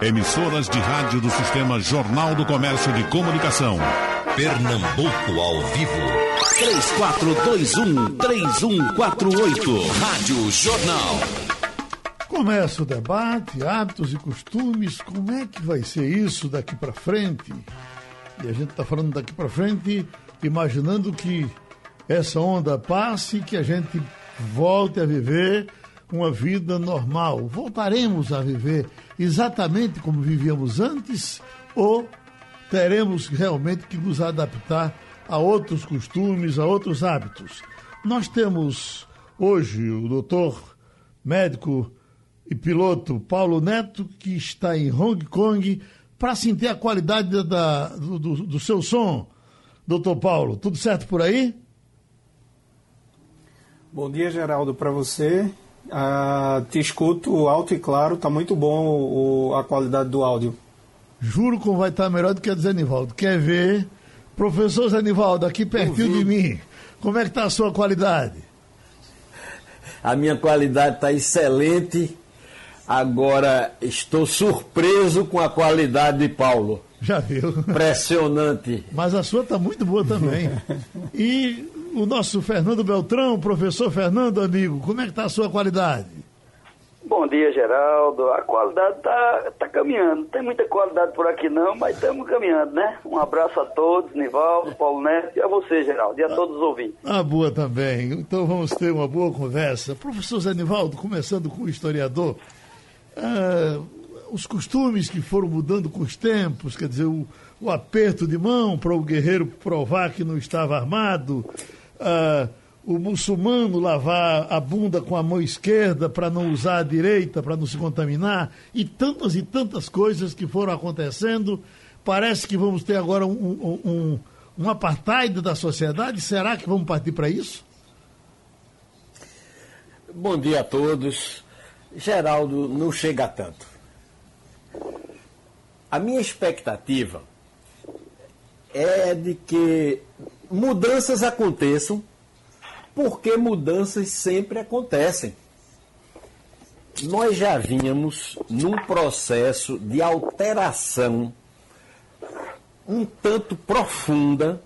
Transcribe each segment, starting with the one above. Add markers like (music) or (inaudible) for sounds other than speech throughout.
Emissoras de rádio do Sistema Jornal do Comércio de Comunicação. Pernambuco ao vivo. 3421-3148. Rádio Jornal. Começa o debate, hábitos e costumes. Como é que vai ser isso daqui para frente? E a gente está falando daqui para frente, imaginando que essa onda passe, que a gente volte a viver uma vida normal. Voltaremos a viver exatamente como vivíamos antes ou teremos realmente que nos adaptar a outros costumes, a outros hábitos? Nós temos hoje o doutor médico e piloto Paulo Neto, que está em Hong Kong, para sentir a qualidade da, do, do, seu som. Doutor Paulo, tudo certo por aí? Bom dia, Geraldo, para você. Ah, te escuto alto e claro, tá muito bom o, a qualidade do áudio. Juro que vai estar melhor do que a do Zé Nivaldo. Quer ver? Professor Zé Nivaldo, aqui pertinho de mim, como é que está a sua qualidade? A minha qualidade está excelente. Agora estou surpreso com a qualidade de Paulo. Já viu? Impressionante. Mas a sua está muito boa também. (laughs) E o nosso Fernando Beltrão, professor Fernando, amigo, como é que está a sua qualidade? Bom dia, Geraldo. A qualidade está tá caminhando. Não tem muita qualidade por aqui não, mas estamos caminhando, né? Um abraço a todos, Nivaldo, Paulo Neto e a você, Geraldo, e a todos os ouvintes. Ah, boa também. Então vamos ter uma boa conversa. Professor Zé Nivaldo, começando com o historiador, ah, os costumes que foram mudando com os tempos, quer dizer, o, o aperto de mão para o guerreiro provar que não estava armado, ah, o muçulmano lavar a bunda com a mão esquerda para não usar a direita, para não se contaminar, e tantas e tantas coisas que foram acontecendo. Parece que vamos ter agora um, um, um, um apartheid da sociedade. Será que vamos partir para isso? Bom dia a todos. Geraldo, não chega tanto. A minha expectativa é de que mudanças aconteçam, porque mudanças sempre acontecem. Nós já vínhamos num processo de alteração um tanto profunda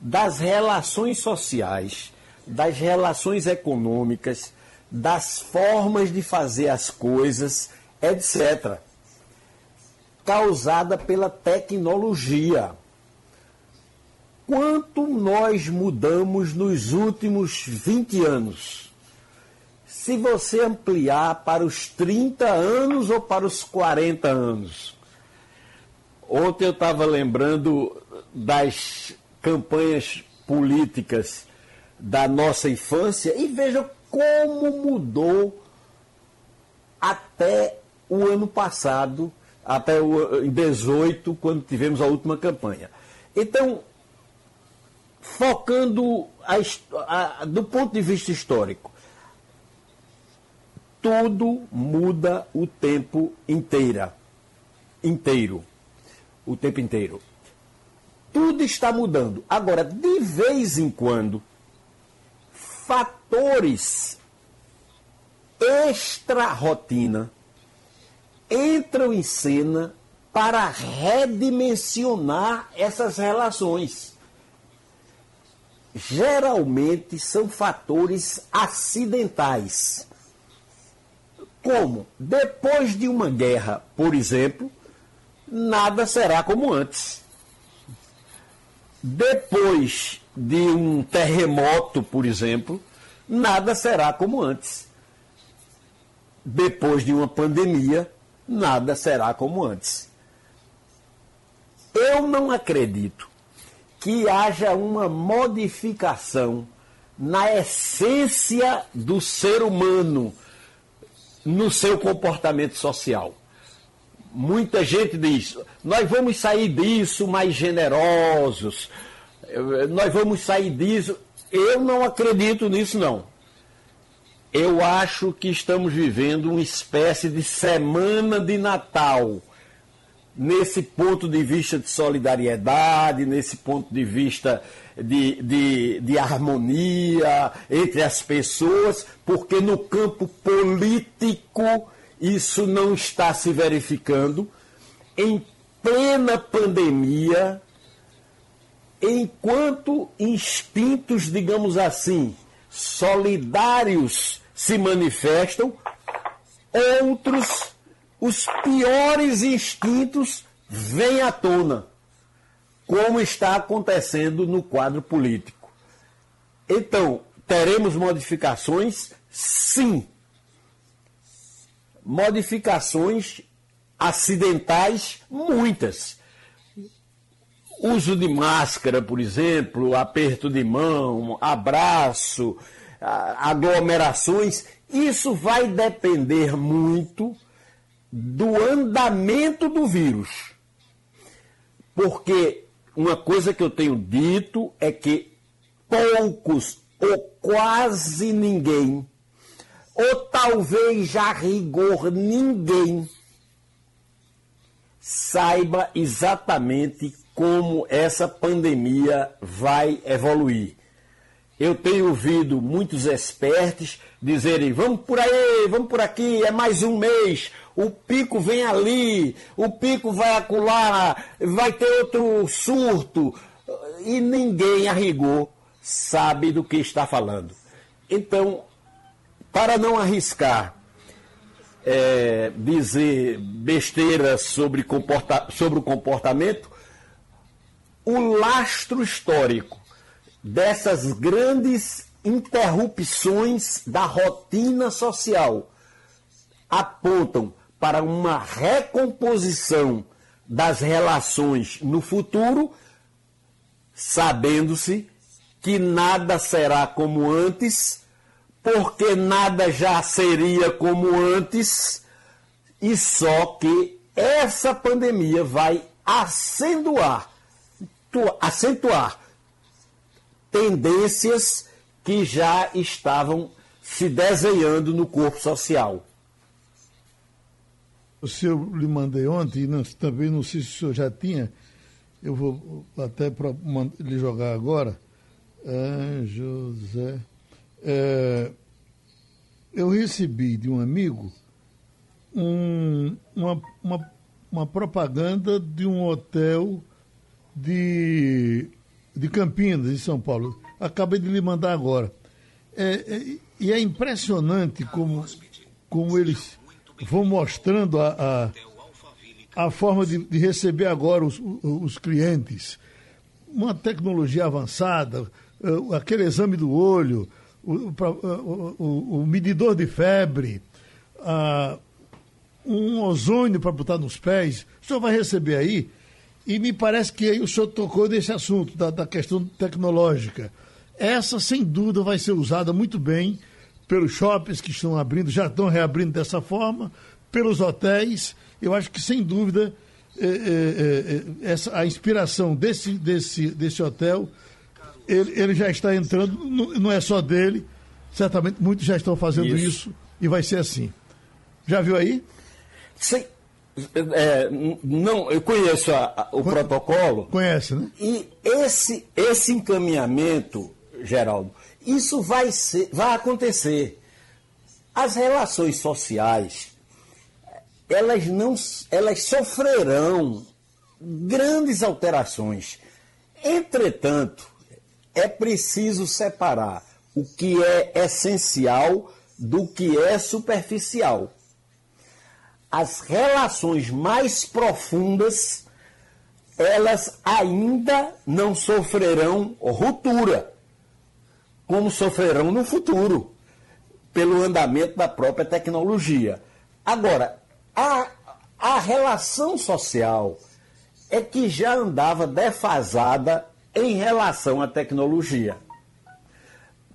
das relações sociais, das relações econômicas, das formas de fazer as coisas, etc. Causada pela tecnologia quanto nós mudamos nos últimos 20 anos. Se você ampliar para os 30 anos ou para os 40 anos. Ontem eu estava lembrando das campanhas políticas da nossa infância e veja como mudou até o ano passado, até o, em 18, quando tivemos a última campanha. Então, focando a, a, do ponto de vista histórico, tudo muda o tempo inteira, inteiro, o tempo inteiro. Tudo está mudando. Agora, de vez em quando, fatores extra-rotina entram em cena para redimensionar essas relações geralmente são fatores acidentais. Como? Depois de uma guerra, por exemplo, nada será como antes. Depois de um terremoto, por exemplo, nada será como antes. Depois de uma pandemia, nada será como antes. Eu não acredito que haja uma modificação na essência do ser humano, no seu comportamento social. Muita gente diz: nós vamos sair disso mais generosos, nós vamos sair disso. Eu não acredito nisso, não. Eu acho que estamos vivendo uma espécie de semana de Natal nesse ponto de vista de solidariedade, nesse ponto de vista de, de, de, harmonia entre as pessoas, porque no campo político isso não está se verificando, em plena pandemia, enquanto instintos, digamos assim, solidários se manifestam, outros, os piores instintos, vêm à tona, como está acontecendo no quadro político. Então, teremos modificações? Sim. Modificações acidentais, muitas. Uso de máscara, por exemplo, aperto de mão, abraço, aglomerações, isso vai depender muito do andamento do vírus. Porque uma coisa que eu tenho dito é que poucos ou quase ninguém, ou talvez já rigor ninguém, saiba exatamente como essa pandemia vai evoluir. Eu tenho ouvido muitos expertos dizerem: vamos por aí, vamos por aqui, é mais um mês, o pico vem ali, o pico vai acular, vai ter outro surto. E ninguém, a rigor, sabe do que está falando. Então, para não arriscar é, dizer besteiras sobre, comporta sobre o comportamento, o lastro histórico dessas grandes interrupções da rotina social apontam para uma recomposição das relações no futuro, sabendo-se que nada será como antes, porque nada já seria como antes, e só que essa pandemia vai acentuar, acentuar tendências que já estavam se desenhando no corpo social. O senhor lhe mandei ontem, não, também não sei se o senhor já tinha, eu vou até para lhe jogar agora. Ah, José. É, eu recebi de um amigo um, uma, uma, uma propaganda de um hotel de de Campinas, em São Paulo. Acabei de lhe mandar agora. É, é, e é impressionante como, como eles vão mostrando a, a, a forma de, de, receber agora os, os clientes. Uma tecnologia avançada, é, aquele exame do olho, o, o, o, o medidor de febre, um ozônio para botar nos pés. O senhor vai receber aí e me parece que aí o senhor tocou nesse assunto da, da questão tecnológica. Essa, sem dúvida, vai ser usada muito bem pelos shoppings que estão abrindo, já estão reabrindo dessa forma, pelos hotéis. Eu acho que, sem dúvida, é, é, é, essa, a inspiração desse, desse, desse hotel, ele, ele já está entrando, não, é só dele, certamente muitos já estão fazendo isso, isso e vai ser assim. Já viu aí? Sim, é, não, eu conheço a, a, o protocolo. Conhece, né? E esse, esse encaminhamento, Geraldo, isso vai, ser, vai acontecer. As relações sociais, elas não, elas sofrerão grandes alterações. Entretanto, é preciso separar o que é essencial do que é superficial as relações mais profundas, elas ainda não sofrerão ruptura, como sofrerão no futuro, pelo andamento da própria tecnologia. Agora, a, a relação social é que já andava defasada em relação à tecnologia.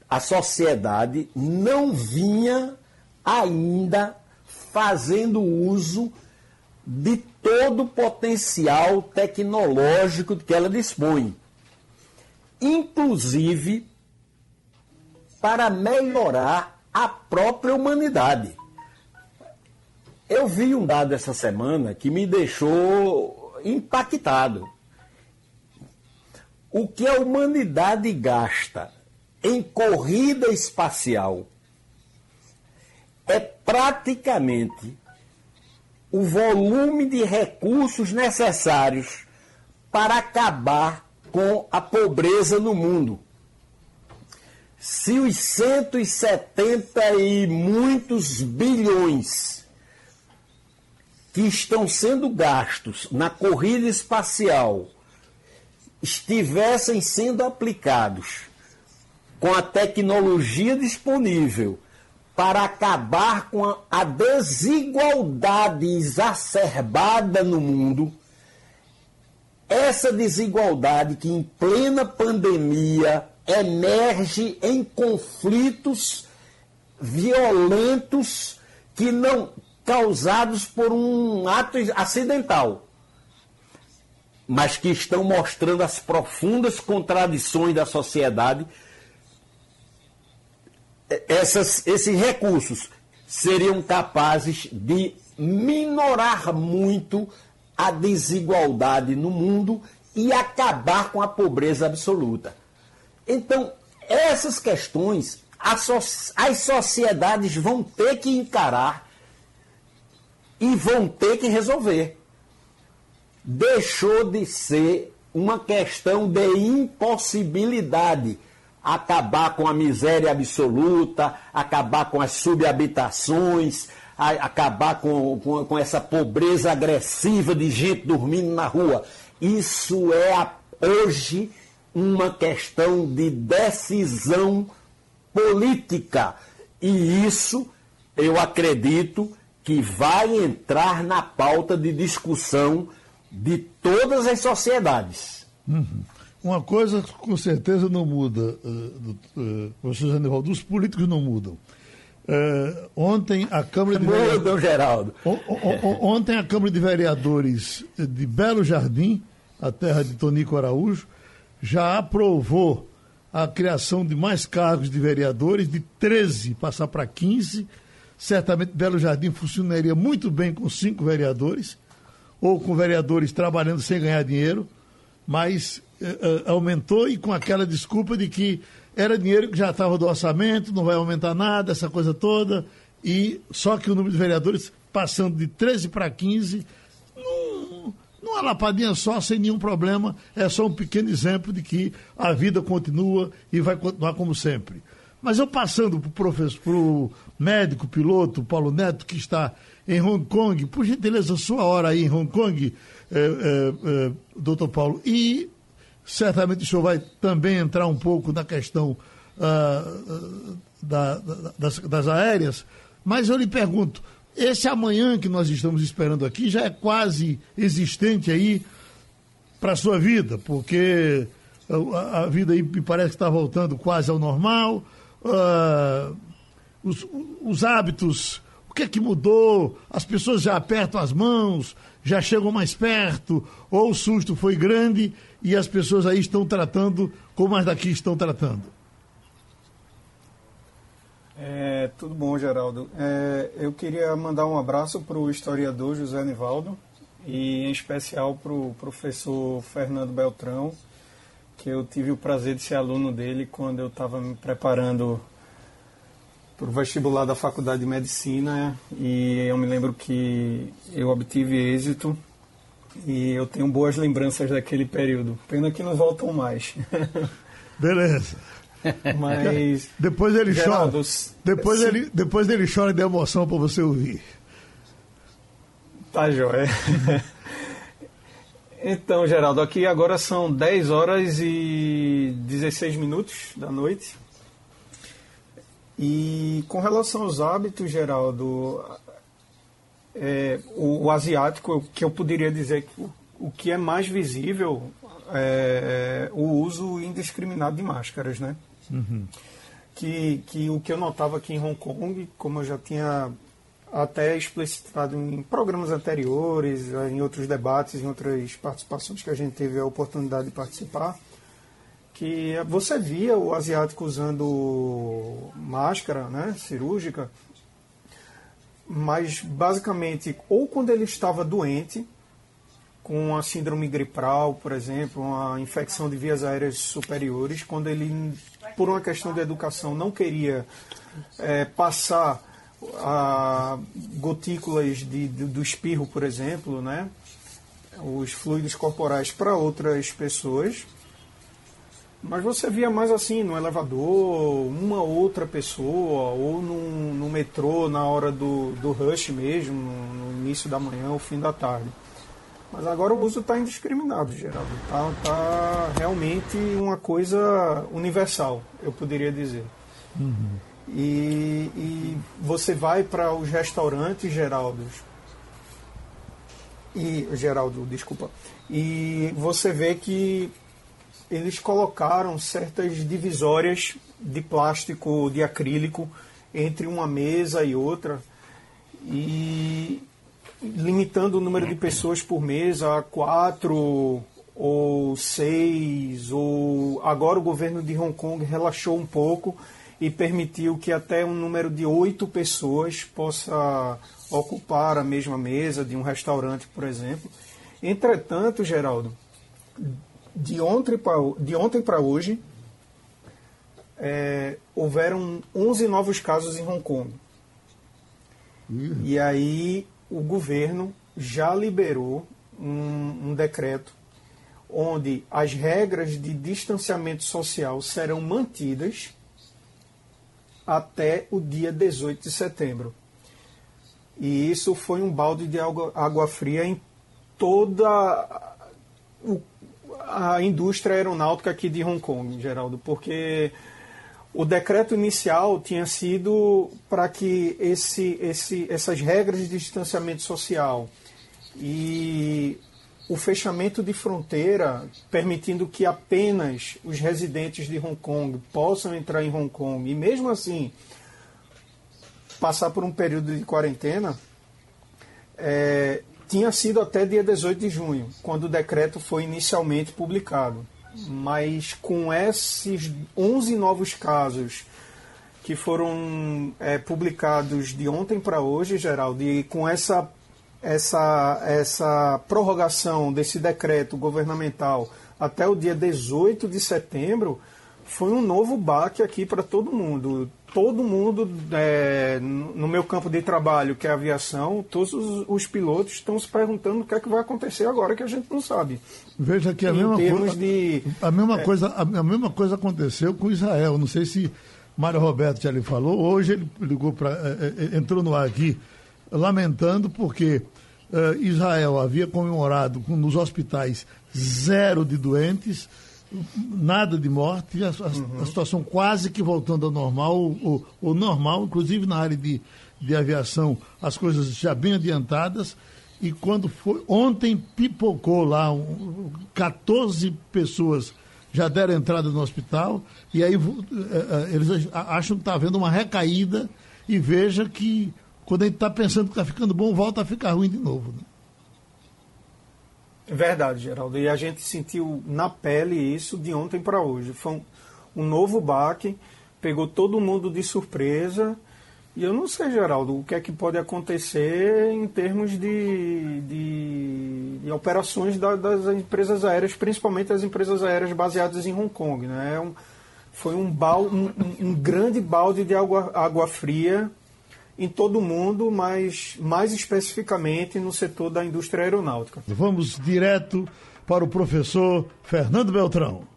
A sociedade não vinha ainda fazendo uso de todo o potencial tecnológico que ela dispõe, inclusive para melhorar a própria humanidade. Eu vi um dado essa semana que me deixou impactado. O que a humanidade gasta em corrida espacial é praticamente o volume de recursos necessários para acabar com a pobreza no mundo. Se os 170 e muitos bilhões que estão sendo gastos na corrida espacial estivessem sendo aplicados com a tecnologia disponível para acabar com a desigualdade exacerbada no mundo, essa desigualdade que em plena pandemia emerge em conflitos violentos que não causados por um ato acidental, mas que estão mostrando as profundas contradições da sociedade. Essas, esses recursos seriam capazes de minorar muito a desigualdade no mundo e acabar com a pobreza absoluta. Então, essas questões as sociedades vão ter que encarar e vão ter que resolver. Deixou de ser uma questão de impossibilidade acabar com a miséria absoluta, acabar com as subhabitações, acabar com, com, com essa pobreza agressiva de gente dormindo na rua. Isso é a, hoje uma questão de decisão política. E isso, eu acredito, que vai entrar na pauta de discussão de todas as sociedades. Uhum. Uma coisa com certeza não muda, uh, uh, professor Zanivaldo, os políticos não mudam. Uh, ontem a Câmara de Vereadores. Geraldo. ontem a Câmara de Vereadores de Belo Jardim, a terra de Tonico Araújo, já aprovou a criação de mais cargos de vereadores, de 13 passar para 15. Certamente Belo Jardim funcionaria muito bem com cinco vereadores, ou com vereadores trabalhando sem ganhar dinheiro, mas uh, aumentou e com aquela desculpa de que era dinheiro que já estava do orçamento, não vai aumentar nada, essa coisa toda. E só que o número de vereadores passando de 13 para 15, não, numa lapadinha só, sem nenhum problema, é só um pequeno exemplo de que a vida continua e vai continuar como sempre. Mas eu passando para o professor, para o médico, piloto, Paulo Neto, que está em Hong Kong, por gentileza, sua hora aí em Hong Kong, é, é, é, doutor Paulo, e Certamente o senhor vai também entrar um pouco na questão uh, da, da, das, das aéreas, mas eu lhe pergunto, esse amanhã que nós estamos esperando aqui já é quase existente aí para a sua vida, porque a, a, vida aí me parece que está voltando quase ao normal, uh, os, os hábitos, o que é que mudou? As pessoas já apertam as mãos, já chegam mais perto, ou o susto foi grande e as pessoas aí estão tratando como as daqui estão tratando? É, tudo bom, Geraldo. É, eu queria mandar um abraço para o historiador José Nivaldo e em especial para o professor Fernando Beltrão, que eu tive o prazer de ser aluno dele quando eu estava me preparando para o vestibular da Faculdade de Medicina e eu me lembro que eu obtive êxito e eu tenho boas lembranças daquele período. Pena que não voltam mais. (laughs) Beleza. (laughs) Mas. depois ele Geraldo, chora. Depois, se... ele, depois ele chora de emoção para você ouvir. Tá joia. então, Geraldo, aqui agora são 10 horas e 16 minutos da noite. E com relação aos hábitos, Geraldo, é, o, o, asiático, que eu poderia dizer que o, o que é mais visível é, é, o uso indiscriminado de máscaras, né? Uhum. Que, que o que eu notava aqui em Hong Kong, como eu já tinha até explicitado em programas anteriores, em outros debates, em outras participações que a gente teve a oportunidade de participar, que você via o asiático usando máscara né, cirúrgica mas basicamente ou quando ele estava doente, com a síndrome gripal, por exemplo, uma infecção de vias aéreas superiores, quando ele, por uma questão de educação, não queria é, passar a gotículas de, do espirro, por exemplo, né? os fluidos corporais para outras pessoas. Mas você via mais assim, no elevador, uma outra pessoa, ou no, no metrô na hora do, do rush mesmo, no, no início da manhã ou fim da tarde. Mas agora o uso está indiscriminado, Geraldo. Está tá realmente uma coisa universal, eu poderia dizer. Uhum. E, e, você vai para os restaurantes, Geraldo, e Geraldo, desculpa, e você vê que eles colocaram certas divisórias de plástico, de acrílico entre uma mesa e outra e limitando o número de pessoas por mesa a quatro ou seis ou agora o governo de Hong Kong relaxou um pouco e permitiu que até um número de oito pessoas possa ocupar a mesma mesa de um restaurante, por exemplo. Entretanto, Geraldo, de ontem para de ontem para hoje é, houveram 11 novos casos em Hong Kong. Uhum. E aí o governo já liberou um, um decreto onde as regras de distanciamento social serão mantidas até o dia 18 de setembro. E isso foi um balde de água, água fria em toda a indústria aeronáutica aqui de Hong Kong, Geraldo, porque o decreto inicial tinha sido para que esse, esse, essas regras de distanciamento social e o fechamento de fronteira, permitindo que apenas os residentes de Hong Kong possam entrar em Hong Kong e, mesmo assim, passar por um período de quarentena, é, tinha sido até dia 18 de junho, quando o decreto foi inicialmente publicado. Mas com esses 11 novos casos que foram é, publicados de ontem para hoje, Geraldo, e com essa essa, essa prorrogação desse decreto governamental até o dia 18 de setembro foi um novo baque aqui para todo mundo. Todo mundo, é, no meu campo de trabalho, que é a aviação, todos os, os, pilotos estão se perguntando o que é que vai acontecer agora que a gente não sabe. Veja que a mesma, coisa, de, a, mesma é, coisa, a, mesma coisa aconteceu com Israel. Não sei se Mário Roberto já lhe falou. Hoje ele ligou para. É, é, entrou no ar aqui lamentando porque uh, Israel havia comemorado nos hospitais zero de doentes, nada de morte, a, a, a situação quase que voltando ao normal, ou, ou normal, inclusive na área de, de aviação, as coisas já bem adiantadas. E quando foi. Ontem pipocou lá um, 14 pessoas já deram entrada no hospital, e aí uh, uh, eles acham que está havendo uma recaída, e veja que quando a gente está pensando que está ficando bom, volta a ficar ruim de novo. Né? Verdade, Geraldo. E a gente sentiu na pele isso de ontem para hoje. Foi um, um, novo baque, pegou todo mundo de surpresa. E eu não sei, Geraldo, o que é que pode acontecer em termos de, de, de operações da, das empresas aéreas, principalmente as empresas aéreas baseadas em Hong Kong. Né? É um, foi um, bal, um, um, grande balde de água, água fria em todo o mundo, mas mais especificamente no setor da indústria aeronáutica. Vamos direto para o professor Fernando Beltrão.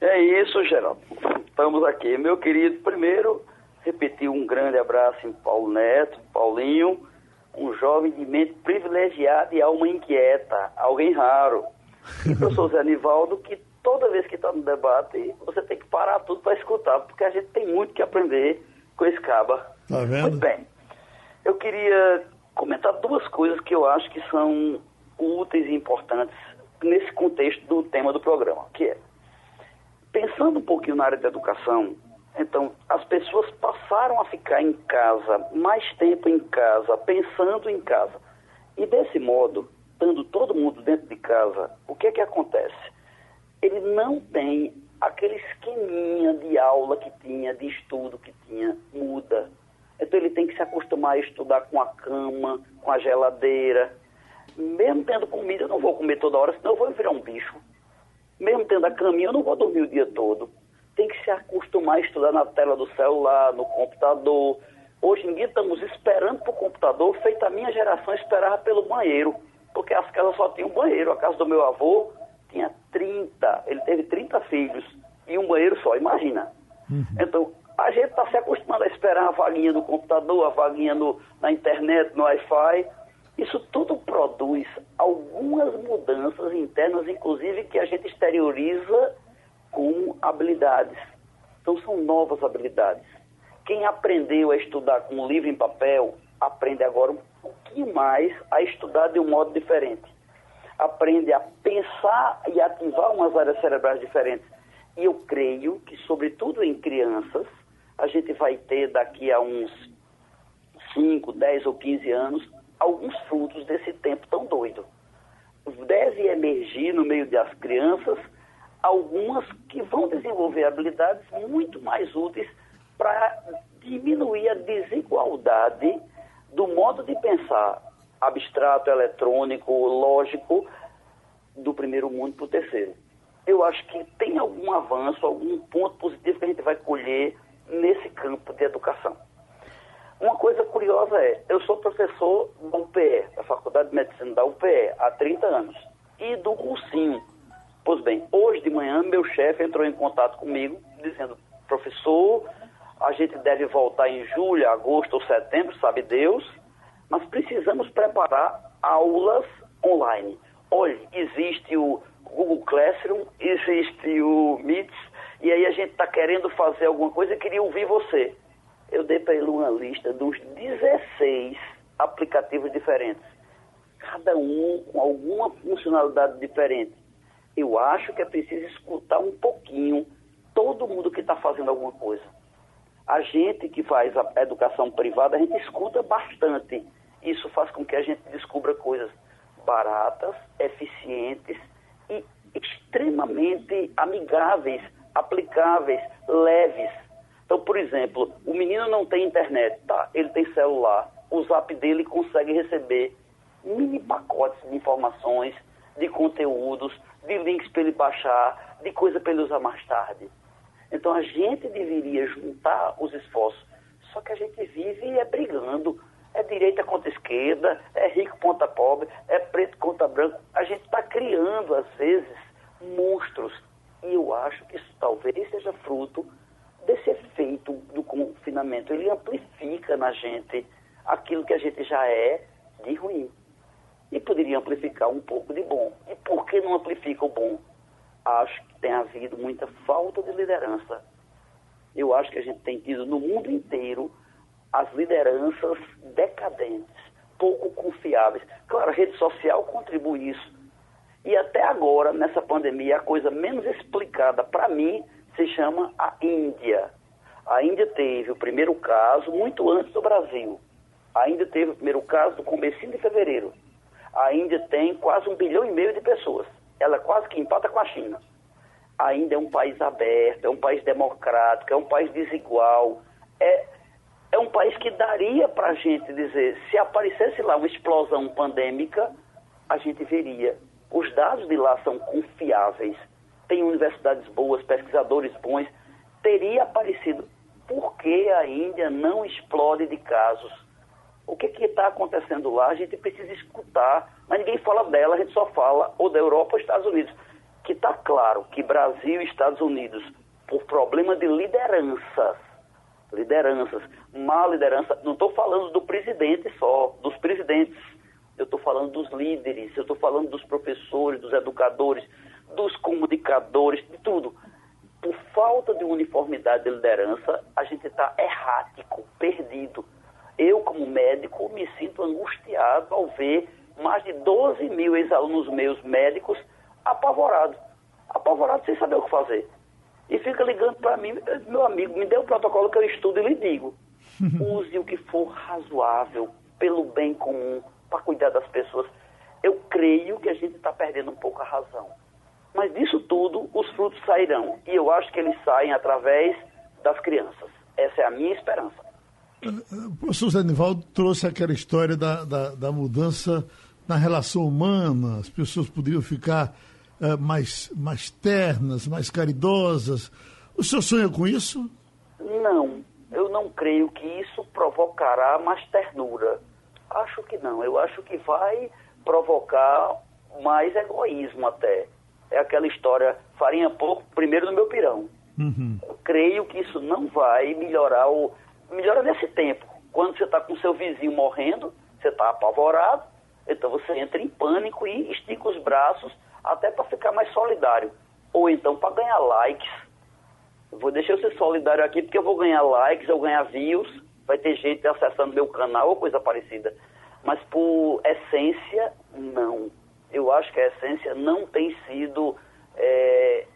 É isso, Geraldo. Estamos aqui. Meu querido, primeiro, repetir um grande abraço em Paulo Neto, Paulinho, um jovem de mente privilegiada e alma inquieta, alguém raro. E o professor Zé Nivaldo, que toda vez que está no debate, você tem que parar tudo para escutar, porque a gente tem muito que aprender com esse caba. Tá vendo? Muito bem. Eu queria comentar duas coisas que eu acho que são úteis e importantes nesse contexto do tema do programa, que é pensando um pouquinho na área da educação, então as pessoas passaram a ficar em casa, mais tempo em casa, pensando em casa. E desse modo, estando todo mundo dentro de casa, o que é que acontece? Ele não tem aquele esqueminha de aula que tinha, de estudo que tinha, muda. Então ele tem que se acostumar a estudar com a cama, com a geladeira. Mesmo tendo comida, eu não vou comer toda hora, senão eu vou virar um bicho. Mesmo tendo a caminha, eu não vou dormir o dia todo. Tem que se acostumar a estudar na tela do celular, no computador, Hoje em dia estamos esperando para o computador, feito a minha geração esperava pelo banheiro, porque as casas só tinham banheiro. A casa do meu avô tinha 30, ele teve 30 filhos e um banheiro só, imagina. Uhum. Então, a gente está se acostumando a esperar a vaguinha no computador, a vaguinha no, na internet, no Wi-Fi. Isso tudo produz algumas mudanças internas, inclusive que a gente exterioriza com habilidades. Então são novas habilidades. Quem aprendeu a estudar com um livro em papel, aprende agora um pouquinho mais a estudar de um modo diferente. Aprende a pensar e ativar umas áreas cerebrais diferentes. E eu creio que, sobretudo em crianças, a gente vai ter daqui a uns 5, 10 ou 15 anos alguns frutos desse tempo tão doido. Deve emergir no meio das crianças algumas que vão desenvolver habilidades muito mais úteis para diminuir a desigualdade do modo de pensar abstrato, eletrônico, lógico do primeiro mundo para o terceiro. Eu acho que tem algum avanço, algum ponto positivo que a gente vai colher nesse campo de educação. Uma coisa curiosa é, eu sou professor da UPE, da Faculdade de Medicina da UPE, há 30 anos, e do cursinho. Pois bem, hoje de manhã meu chefe entrou em contato comigo, dizendo, professor, a gente deve voltar em julho, agosto ou setembro, sabe Deus, mas precisamos preparar aulas online. Olha, existe o Google Classroom, existe o Meet, e aí a gente está querendo fazer alguma coisa e queria ouvir você. Eu dei para ele uma lista dos 16 aplicativos diferentes, cada um com alguma funcionalidade diferente. Eu acho que é preciso escutar um pouquinho todo mundo que está fazendo alguma coisa. A gente que faz a educação privada, a gente escuta bastante. Isso faz com que a gente descubra coisas baratas, eficientes e extremamente amigáveis aplicáveis, leves. Então, por exemplo, o menino não tem internet, tá? Ele tem celular. O zap dele consegue receber mini pacotes de informações, de conteúdos, de links para ele baixar, de coisa para ele usar mais tarde. Então a gente deveria juntar os esforços. Só que a gente vive é brigando. É direita contra esquerda, é rico contra pobre, é preto contra branco. A gente está criando, às vezes, monstros e eu acho que isso talvez seja fruto desse efeito do confinamento. Ele amplifica na gente aquilo que a gente já é de ruim. E poderia amplificar um pouco de bom. E por que não amplifica o bom? Acho que tem havido muita falta de liderança. Eu acho que a gente tem tido no mundo inteiro as lideranças decadentes, pouco confiáveis. Claro, a rede social contribui isso e até agora, nessa pandemia, a coisa menos explicada para mim se chama a Índia. A Índia teve o primeiro caso muito antes do Brasil. A Índia teve o primeiro caso no começo de fevereiro. A Índia tem quase um bilhão e meio de pessoas. Ela quase que empata com a China. A Índia é um país aberto, é um país democrático, é um país desigual. É, é um país que daria para a gente dizer, se aparecesse lá uma explosão pandêmica, a gente veria os dados de lá são confiáveis, tem universidades boas, pesquisadores bons. Teria aparecido por que a Índia não explode de casos? O que está acontecendo lá? A gente precisa escutar, mas ninguém fala dela, a gente só fala ou da Europa ou Estados Unidos. Que está claro que Brasil e Estados Unidos, por problema de lideranças, lideranças, má liderança, não estou falando do presidente só, dos presidentes eu estou falando dos líderes, eu estou falando dos professores, dos educadores, dos comunicadores, de tudo. Por falta de uniformidade de liderança, a gente está errático, perdido. Eu, como médico, me sinto angustiado ao ver mais de 12 mil ex-alunos meus médicos apavorados. Apavorados sem saber o que fazer. E fica ligando para mim, meu amigo, me dê o protocolo que eu estudo e lhe digo. (laughs) Use o que for razoável, pelo bem comum, para cuidar das pessoas. Eu creio que a gente está perdendo um pouco a razão. Mas disso tudo, os frutos sairão. E eu acho que eles saem através das crianças. Essa é a minha esperança. O professor Zé Nivaldo trouxe aquela história da, da, da, mudança na relação humana, as pessoas poderiam ficar uh, mais, mais ternas, mais caridosas. O senhor sonha com isso? Não, eu não creio que isso provocará mais ternura. Acho que não. Eu acho que vai provocar mais egoísmo até. É aquela história, farinha pouco, primeiro no meu pirão. Uhum. Eu creio que isso não vai melhorar o. Melhora nesse tempo. Quando você está com seu vizinho morrendo, você está apavorado, então você entra em pânico e estica os braços até para ficar mais solidário. Ou então para ganhar likes. Eu vou deixar eu ser solidário aqui porque eu vou ganhar likes, eu ganhar views, vai ter gente acessando meu canal ou coisa parecida. Mas por essência, não. Eu acho que a essência não tem sido é,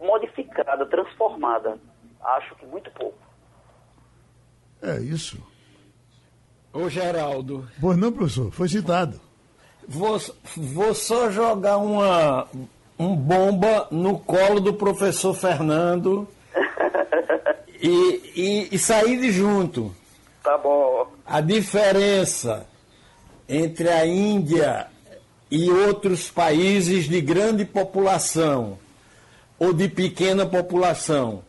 modificada, transformada. Acho que muito pouco. É isso. Ô Geraldo, Pois não, professor, foi citado. vou, vou só jogar uma um bomba no colo do professor Fernando (laughs) e, e, e sair de junto. Tá bom. A diferença entre a Índia e outros países de grande população ou de pequena população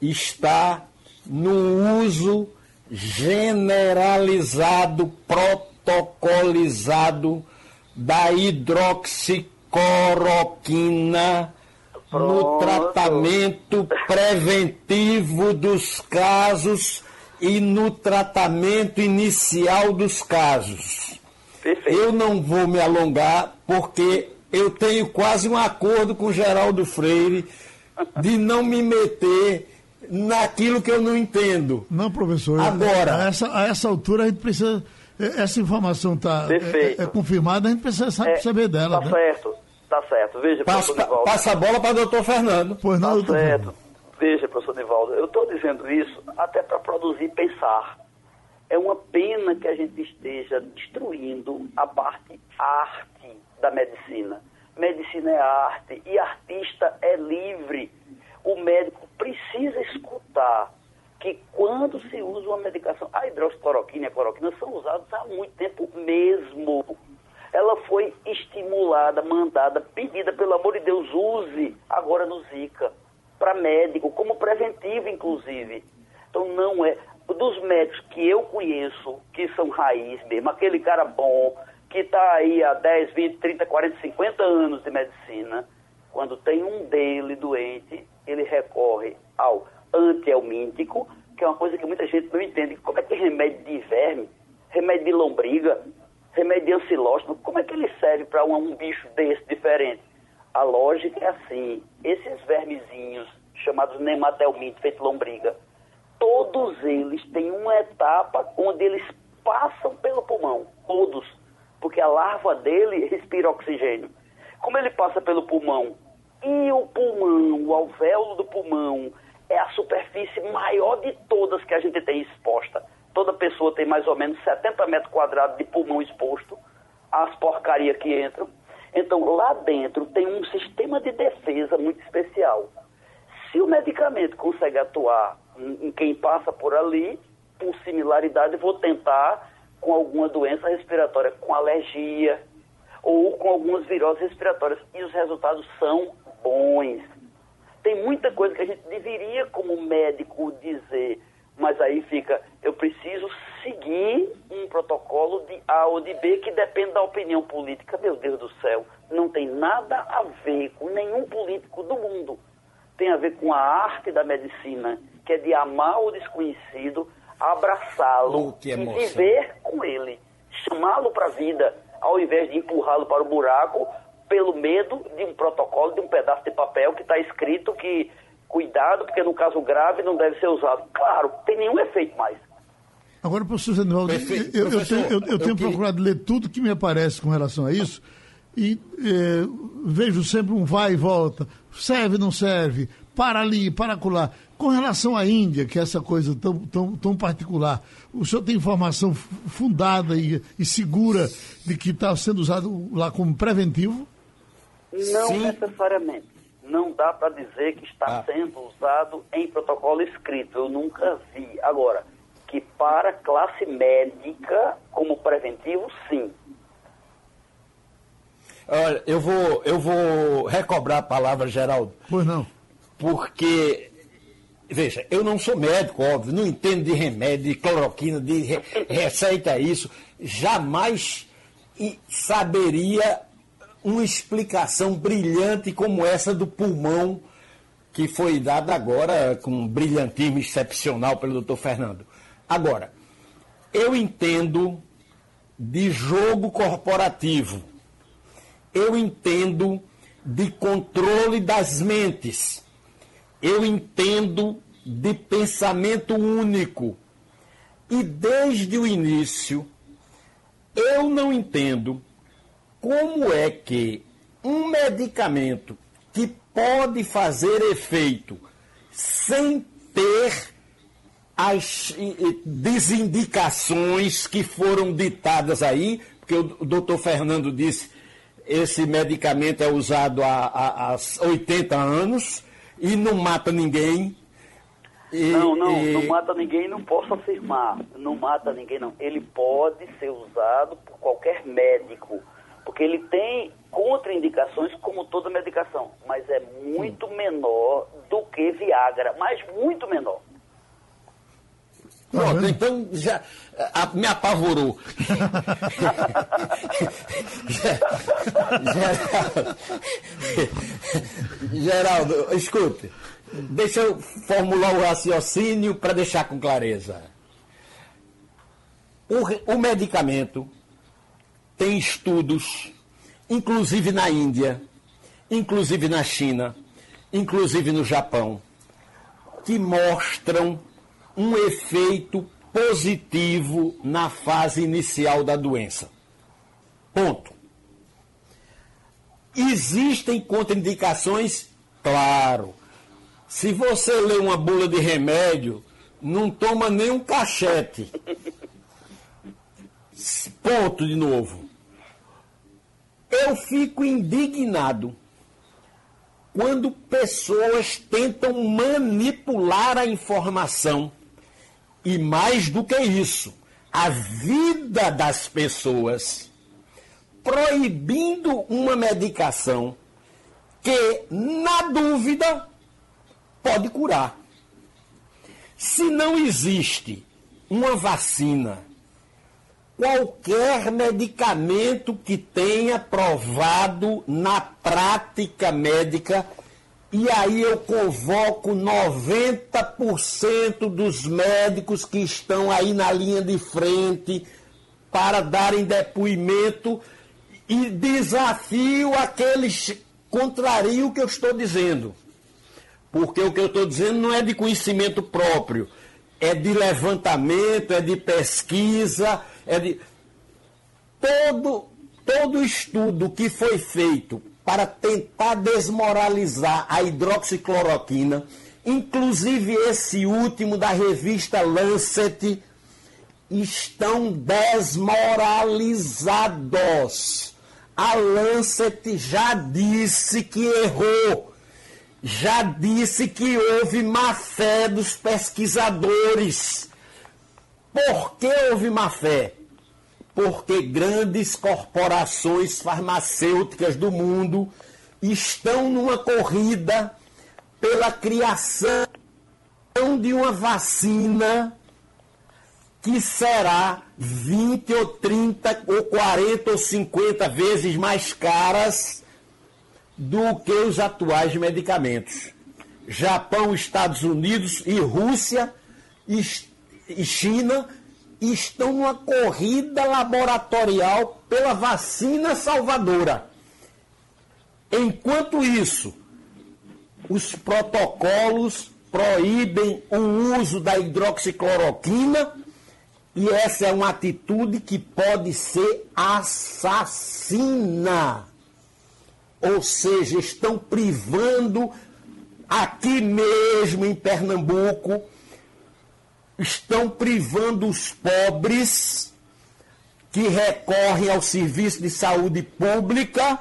está no uso generalizado, protocolizado da hidroxicloroquina no tratamento preventivo dos casos e no tratamento inicial dos casos. Perfeito. Eu não vou me alongar porque eu tenho quase um acordo com o Geraldo Freire de não me meter naquilo que eu não entendo. Não, professor. Agora. A essa, a essa altura a gente precisa. eh, Essa informação está é, é confirmada, a gente precisa sa- É, saber dela. Tá né? certo, tá certo. Veja, Passa, professor Nivaldo. passa a bola para o doutor Fernando. Pois não, Tá doutor certo. Fernando? Veja, professor Nivaldo, eu estou dizendo isso até para produzir pensar. É uma pena que a gente esteja destruindo a parte arte da medicina. Medicina é arte e artista é livre. O médico precisa escutar que quando se usa uma medicação, a hidroxicloroquina e a cloroquina são usados há muito tempo mesmo. Ela foi estimulada, mandada, pedida, pelo amor de Deus, use agora no Zika, para médico, como preventivo, inclusive. Então não é. Dos médicos que eu conheço, que são raiz mesmo, aquele cara bom, que está aí há 10, 20, 30, 40, 50 anos de medicina, quando tem um dele doente, ele recorre ao antielmíntico, que é uma coisa que muita gente não entende. Como é que remédio de verme, remédio de lombriga, remédio ancilóstomo, como é que ele serve para um, um bicho desse diferente? A lógica é assim, esses vermezinhos, chamados nematelmínticos, feito lombriga, todos eles têm uma etapa onde eles passam pelo pulmão, todos, porque a larva dele respira oxigênio. Como ele passa pelo pulmão e o pulmão, o alvéolo do pulmão, é a superfície maior de todas que a gente tem exposta. Toda pessoa tem mais ou menos 70 metros quadrados de pulmão exposto às porcarias que entram. Então, lá dentro tem um sistema de defesa muito especial. Se o medicamento consegue atuar em em quem passa por ali, por similaridade, vou tentar com alguma doença respiratória, com alergia ou com algumas viroses respiratórias. E os resultados são bons. Tem muita coisa que a gente deveria, como médico, dizer, mas aí fica, eu preciso seguir um protocolo de A ou de B que depende da opinião política. Meu Deus do céu, não tem nada a ver com nenhum político do mundo. Tem a ver com a arte da medicina, que é de amar o desconhecido, abraçá-lo Oh, e viver com ele, chamá-lo para a vida, ao invés de empurrá-lo para o buraco pelo medo de um protocolo, de um pedaço de papel que está escrito que cuidado, porque no caso grave não deve ser usado. Claro, tem nenhum efeito mais. Agora, professor Zenivaldo, eu, eu, tenho, eu- eu eu tenho queria- procurado ler tudo que me aparece com relação a isso e eh, vejo sempre um vai e volta, serve, não serve, para ali, para acolá. Com relação à Índia, que é essa coisa tão, tão, tão particular, o senhor tem informação fundada e, e segura de que está sendo usado lá como preventivo? Não Sim. necessariamente. Não dá para dizer que está Ah. sendo usado em protocolo escrito. Eu nunca vi. Agora, que para classe médica, como preventivo, sim. Olha, eu vou, eu vou recobrar a palavra, Geraldo, Pois não. porque veja, eu não sou médico, óbvio, não entendo de remédio, de cloroquina, de re, receita isso. Jamais saberia uma explicação brilhante como essa do pulmão que foi dada agora com um brilhantismo excepcional pelo doutor Fernando. Agora, eu entendo de jogo corporativo, eu entendo de controle das mentes, eu entendo de pensamento único. E desde o início, eu não entendo como é que um medicamento que pode fazer efeito sem ter as desindicações que foram ditadas aí, porque o doutor Fernando disse esse medicamento é usado há, há, há 80 anos e não mata ninguém. E, não, não, e... não mata ninguém, não posso afirmar. Não mata ninguém, não. Ele pode ser usado por qualquer médico, porque ele tem contraindicações como toda medicação, mas é muito Sim. menor do que Viagra, mas muito menor. Pronto, então já a, me apavorou. Geraldo, (laughs) Geraldo, escute, deixa eu formular o raciocínio para deixar com clareza. O, o medicamento tem estudos, inclusive na Índia, inclusive na China, inclusive no Japão, que mostram um efeito positivo na fase inicial da doença. Ponto. Existem contraindicações? Claro. Se você lê uma bula de remédio, não toma nem um cachete. Ponto de novo. Eu fico indignado quando pessoas tentam manipular a informação e mais do que isso, a vida das pessoas, proibindo uma medicação que, na dúvida, pode curar. Se não existe uma vacina, qualquer medicamento que tenha provado na prática médica e aí eu convoco 90% dos médicos que estão aí na linha de frente para darem depoimento e desafio aqueles contrariam o que eu estou dizendo. Porque o que eu estou dizendo não é de conhecimento próprio, é de levantamento, é de pesquisa, é de. Todo, todo estudo que foi feito para tentar desmoralizar a hidroxicloroquina, inclusive esse último da revista Lancet, estão desmoralizados. A Lancet já disse que errou, já disse que houve má fé dos pesquisadores. Por que houve má fé? Porque grandes corporações farmacêuticas do mundo estão numa corrida pela criação de uma vacina que será 20 ou 30 ou 40 ou 50 vezes mais caras do que os atuais medicamentos. Japão, Estados Unidos e Rússia e China estão numa corrida laboratorial pela vacina salvadora. Enquanto isso, os protocolos proíbem o uso da hidroxicloroquina e essa é uma atitude que pode ser assassina. Ou seja, estão privando aqui mesmo em Pernambuco estão privando os pobres que recorrem ao serviço de saúde pública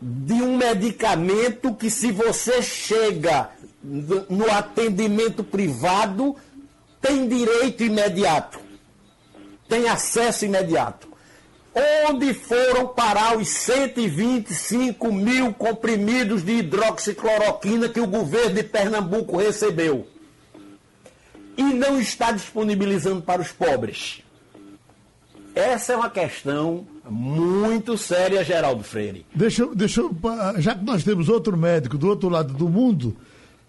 de um medicamento que, se você chega no atendimento privado, tem direito imediato, tem acesso imediato. Onde foram parar os 125 mil comprimidos de hidroxicloroquina que o governo de Pernambuco recebeu? E não está disponibilizando para os pobres? Essa é uma questão muito séria, Geraldo Freire. Deixa, deixa eu, já que nós temos outro médico do outro lado do mundo,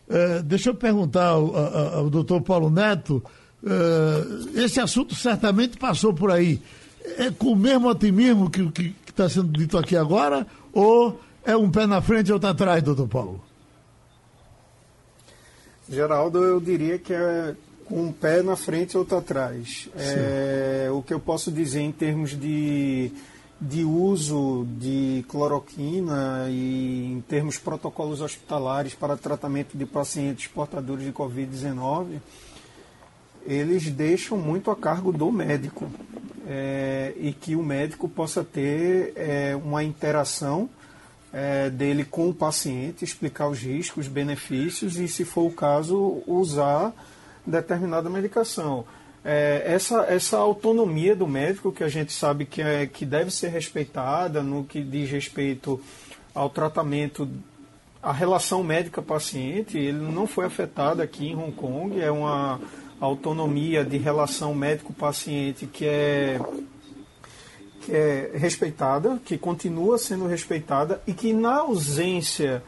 eh, deixa eu perguntar ao, ao, ao doutor Paulo Neto, eh, esse assunto certamente passou por aí. É com o mesmo otimismo que está sendo dito aqui agora, ou é um pé na frente e outro atrás, doutor Paulo? Geraldo, eu diria que é com um pé na frente e outro atrás. É, o que eu posso dizer em termos de, de uso de cloroquina e em termos de protocolos hospitalares para tratamento de pacientes portadores de Covid-19, eles deixam muito a cargo do médico é, e que o médico possa ter é, uma interação é, dele com o paciente, explicar os riscos, benefícios e, se for o caso, usar determinada medicação. É, essa, essa autonomia do médico, que a gente sabe que, é, que deve ser respeitada no que diz respeito ao tratamento, a relação médica-paciente, ele não foi afetado aqui em Hong Kong, é uma autonomia de relação médico-paciente que é, que é respeitada, que continua sendo respeitada e que na ausência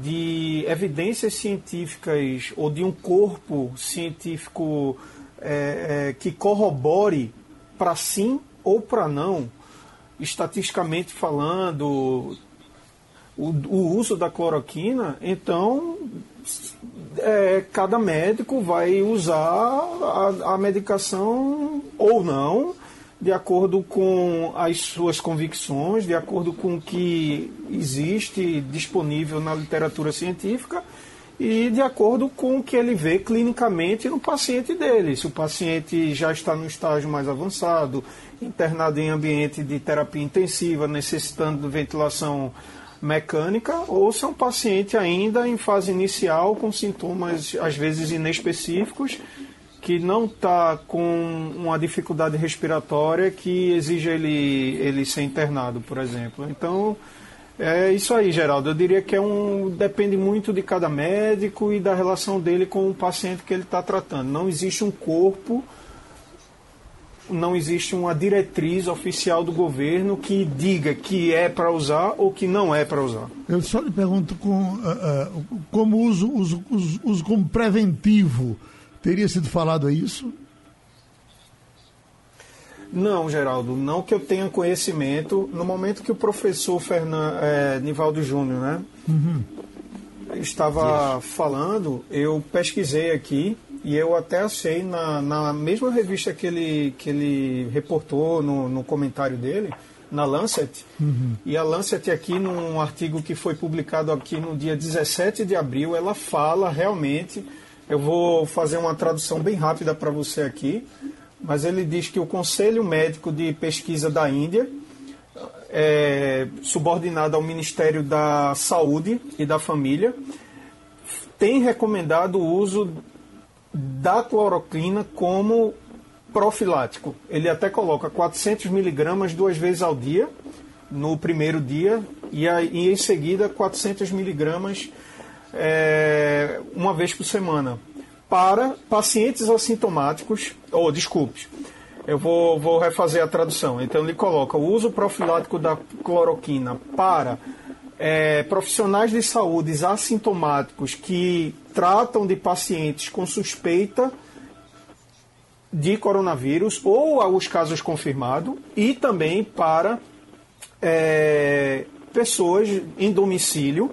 de evidências científicas ou de um corpo científico é, é, que corrobore para sim ou para não, estatisticamente falando, o, o, uso da cloroquina, então é, cada médico vai usar a, a medicação ou não de acordo com as suas convicções, de acordo com o que existe disponível na literatura científica e de acordo com o que ele vê clinicamente no paciente dele. Se o paciente já está no estágio mais avançado, internado em ambiente de terapia intensiva, necessitando de ventilação mecânica, ou se é um paciente ainda em fase inicial com sintomas às vezes inespecíficos que não está com uma dificuldade respiratória que exija ele, ele ser internado, por exemplo. Então, é isso aí, Geraldo. Eu diria que é um depende muito de cada médico e da relação dele com o paciente que ele está tratando. Não existe um corpo, não existe uma diretriz oficial do governo que diga que é para usar ou que não é para usar. Eu só lhe pergunto com, uh, uh, como uso, uso, uso, uso como preventivo Teria sido falado isso? Não, Geraldo, não que eu tenha conhecimento. No momento que o professor é, Nivaldo Júnior né, uhum. estava falando, eu pesquisei aqui e eu até achei na, na mesma revista que ele, que ele reportou no, no comentário dele, na Lancet. Uhum. E a Lancet aqui, num artigo que foi publicado aqui no dia 17 de abril, ela fala realmente eu vou fazer uma tradução bem rápida para você aqui, mas ele diz que o Conselho Médico de Pesquisa da Índia, é, subordinado ao Ministério da Saúde e da Família, tem recomendado o uso da cloroquina como profilático. Ele até coloca 400 miligramas duas vezes ao dia, no primeiro dia, e, aí, em seguida 400 miligramas é, uma vez por semana para pacientes assintomáticos, ou desculpe, eu vou, vou refazer a tradução. Então ele coloca o uso profilático da cloroquina para é, profissionais de saúde assintomáticos que tratam de pacientes com suspeita de coronavírus ou os casos confirmados e também para é, pessoas em domicílio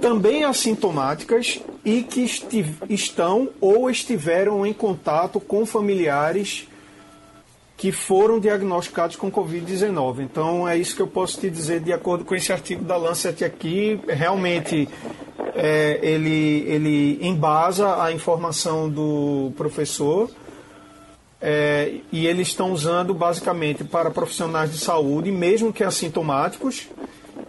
também assintomáticas e que estão ou estiveram em contato com familiares que foram diagnosticados com Covid-19. Então é isso que eu posso te dizer de acordo com esse artigo da Lancet aqui. Realmente é, ele, ele embasa a informação do professor é, e eles estão usando basicamente para profissionais de saúde, mesmo que assintomáticos,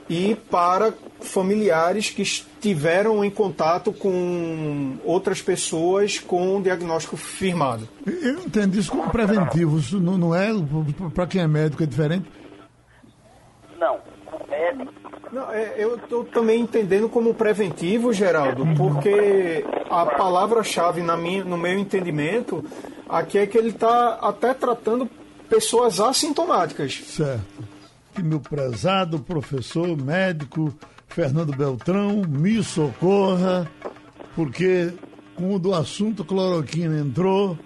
e para familiares que estiveram em contato com outras pessoas com um diagnóstico firmado. Eu entendo isso como preventivo, isso não, não é? Para quem é médico é diferente? Não. Não, é, eu estou também entendendo como preventivo, Geraldo, porque a palavra-chave no meu entendimento aqui é que ele está até tratando pessoas assintomáticas. Certo. Que meu prezado professor médico Fernando Beltrão me socorra, porque quando o assunto cloroquina entrou,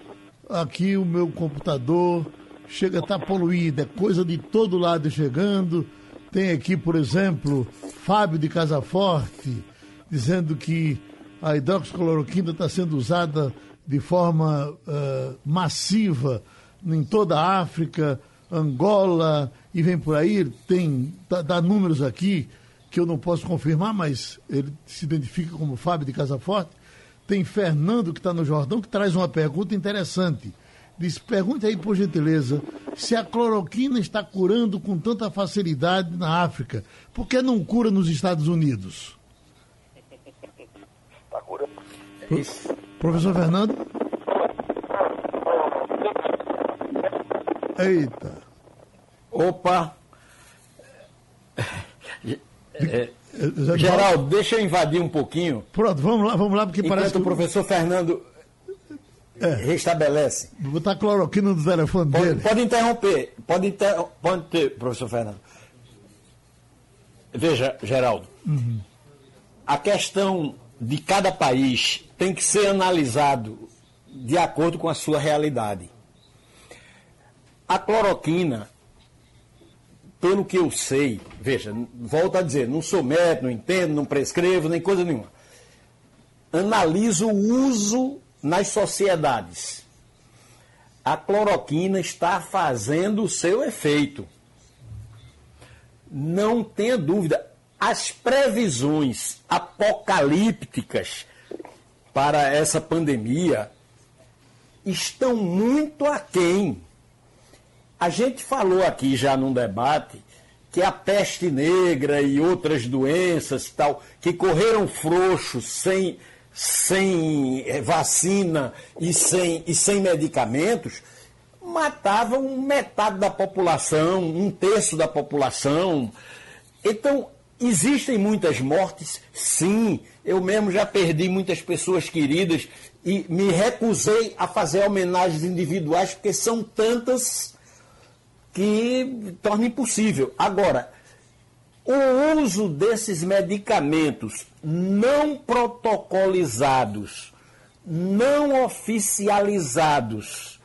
aqui o meu computador chega a estar tá poluído, é coisa de todo lado chegando. Tem aqui, por exemplo, Fábio de Casaforte, dizendo que a hidroxicloroquina está sendo usada de forma uh, massiva em toda a África, Angola e vem por aí. Tem dá, dá, números aqui que eu não posso confirmar, mas ele se identifica como Fábio de Casaforte. Tem Fernando que está no Jordão que traz uma pergunta interessante. Diz, pergunte aí, por gentileza, se a cloroquina está curando com tanta facilidade na África, por que não cura nos Estados Unidos? Está curando. Pro, professor Fernando? Eita. Opa. É, é, Geraldo, deixa eu invadir um pouquinho. Pronto, vamos lá, vamos lá, porque Enquanto parece que o professor Fernando é. restabelece. Vou botar cloroquina no telefone pode, dele. Pode interromper, pode, inter... pode ter, professor Fernando. Veja, Geraldo, uhum. a questão de cada país tem que ser analisado de acordo com a sua realidade. A cloroquina, pelo que eu sei, veja, volto a dizer, não sou médico, não entendo, não prescrevo, nem coisa nenhuma. Analiso o uso nas sociedades. A cloroquina está fazendo o seu efeito. Não tenha dúvida, as previsões apocalípticas para essa pandemia estão muito aquém. A gente falou aqui já num debate que a peste negra e outras doenças tal que correram frouxos sem sem eh, vacina e sem, e sem medicamentos, matavam metade da população, um terço da população. Então, existem muitas mortes? Sim. Eu mesmo já perdi muitas pessoas queridas e me recusei a fazer homenagens individuais, porque são tantas que torna impossível. Agora, o uso desses medicamentos não protocolizados, não oficializados,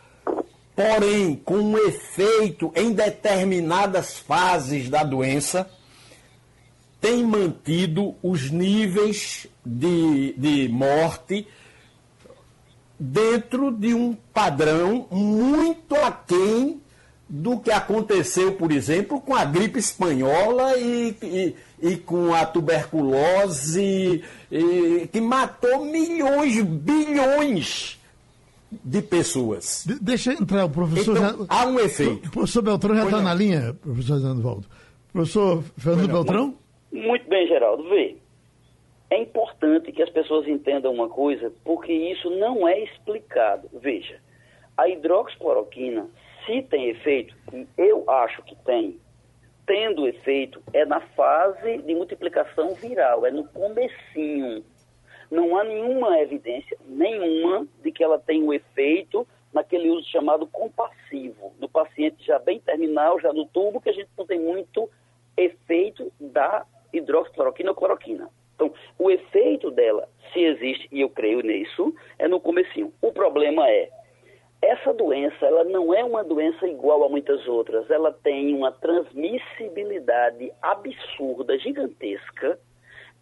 porém com efeito em determinadas fases da doença, tem mantido os níveis de, de morte dentro de um padrão muito aquém do que aconteceu, por exemplo, com a gripe espanhola e, e, e com a tuberculose, e, que matou milhões, bilhões de pessoas. De, deixa entrar o professor. Então, já, há um efeito. O professor Beltrão já está na linha, professor Zandvaldo. Professor Fernando Beltrão? Muito bem, Geraldo. Vê. É importante que as pessoas entendam uma coisa, porque isso não é explicado. Veja, a hidroxicloroquina se tem efeito, eu acho que tem, tendo efeito, é na fase de multiplicação viral, é no comecinho. Não há nenhuma evidência, nenhuma, de que ela tem um efeito naquele uso chamado compassivo, do paciente já bem terminal, já no tubo, que a gente não tem muito efeito da hidroxicloroquina ou cloroquina. Então, o efeito dela, se existe, e eu creio nisso, é no comecinho. O problema é, essa doença, ela não é uma doença igual a muitas outras. Ela tem uma transmissibilidade absurda, gigantesca.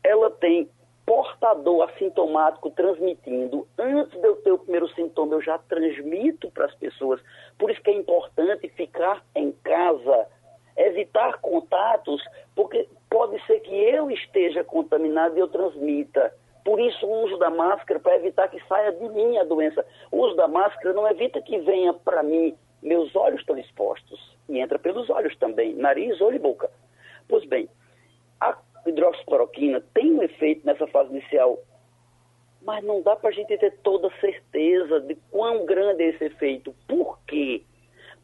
Ela tem portador assintomático transmitindo. Antes de eu ter o primeiro sintoma, eu já transmito para as pessoas. Por isso que é importante ficar em casa, evitar contatos, porque pode ser que eu esteja contaminado e eu transmita. Por isso, o uso da máscara para evitar que saia de mim a doença. O uso da máscara não evita que venha para mim. Meus olhos estão expostos e entra pelos olhos também, nariz, olho e boca. Pois bem, a hidroxicloroquina tem um efeito nessa fase inicial, mas não dá para a gente ter toda certeza de quão grande é esse efeito. Por quê?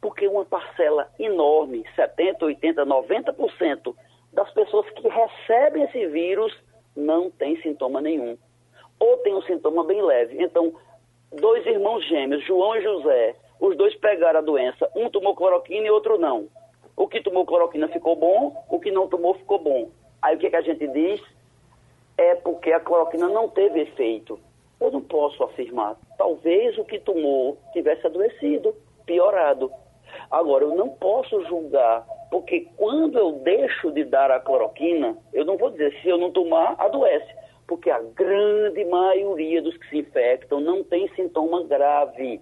Porque uma parcela enorme, 70, 80, 90% das pessoas que recebem esse vírus não tem sintoma nenhum. Ou tem um sintoma bem leve. Então, dois irmãos gêmeos, João e José, os dois pegaram a doença. Um tomou cloroquina e outro não. O que tomou cloroquina ficou bom, o que não tomou ficou bom. Aí o que, que a gente diz? É porque a cloroquina não teve efeito. Eu não posso afirmar. Talvez o que tomou tivesse adoecido, piorado. Agora, eu não posso julgar, porque quando eu deixo de dar a cloroquina, eu não vou dizer se eu não tomar, adoece. Porque a grande maioria dos que se infectam não tem sintoma grave.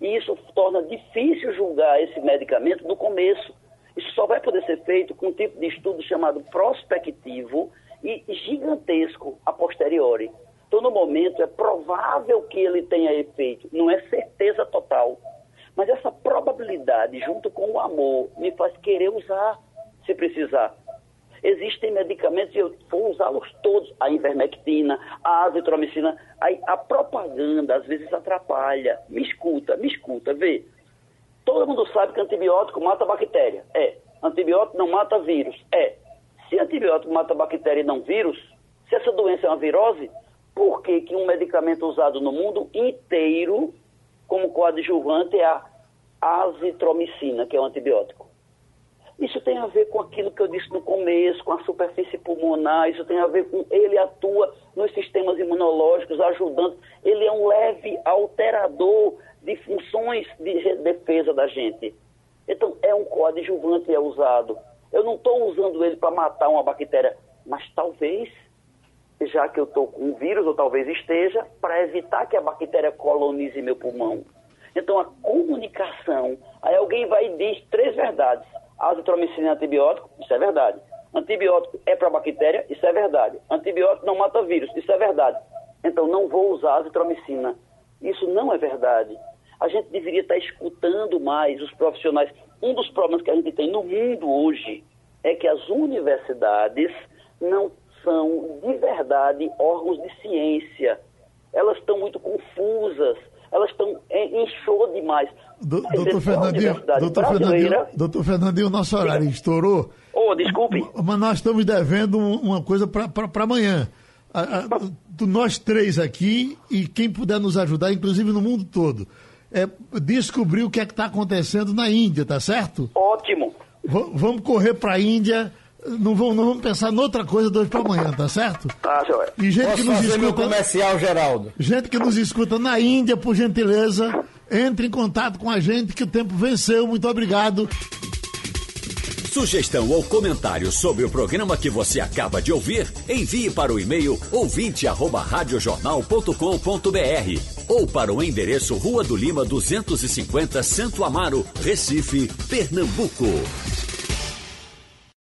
E isso torna difícil julgar esse medicamento no começo. Isso só vai poder ser feito com um tipo de estudo chamado prospectivo e gigantesco a posteriori. Então, no momento, é provável que ele tenha efeito, não é certeza total. Mas essa probabilidade, junto com o amor, me faz querer usar, se precisar. Existem medicamentos, e eu vou usá-los todos, a ivermectina, a azitromicina. A, a propaganda, às vezes, atrapalha. Me escuta, me escuta, vê. Todo mundo sabe que antibiótico mata bactéria. É. Antibiótico não mata vírus. É. Se antibiótico mata bactéria e não vírus, se essa doença é uma virose, por que, que um medicamento usado no mundo inteiro como coadjuvante é a azitromicina, que é um antibiótico? Isso tem a ver com aquilo que eu disse no começo, com a superfície pulmonar, isso tem a ver com ele atua nos sistemas imunológicos, ajudando. Ele é um leve alterador de funções de defesa da gente. Então, é um coadjuvante é usado. Eu não estou usando ele para matar uma bactéria, mas talvez, já que eu estou com um vírus, ou talvez esteja, para evitar que a bactéria colonize meu pulmão. Então, a comunicação. Aí alguém vai e diz três verdades. Azitromicina é antibiótico, isso é verdade. Antibiótico é para bactéria, isso é verdade. Antibiótico não mata vírus, isso é verdade. Então, não vou usar azitromicina. Isso não é verdade a gente deveria estar escutando mais os profissionais. Um dos problemas que a gente tem no mundo hoje é que as universidades não são, de verdade, órgãos de ciência. Elas estão muito confusas, elas estão em show demais. doutor Fernandinho, doutor Fernandinho, doutor Fernandinho, o nosso horário estourou. Oh, desculpe. Mas nós estamos devendo uma coisa para amanhã. A, a, nós três aqui e quem puder nos ajudar, inclusive no mundo todo é, descobrir o que é que está acontecendo na Índia, tá certo? Ótimo. V vamos correr para a Índia. Não vamos, não vamos pensar noutra coisa de hoje para amanhã, tá certo? Tá, Joel. E gente Posso que nos escuta. Comercial, Geraldo. Gente que nos escuta na Índia, por gentileza, entre em contato com a gente que o tempo venceu. Muito obrigado. Sugestão ou comentário sobre o programa que você acaba de ouvir, envie para o e-mail ouvinte@radiojornal.com.br ou para o endereço Rua do Lima 250, Santo Amaro, Recife, Pernambuco.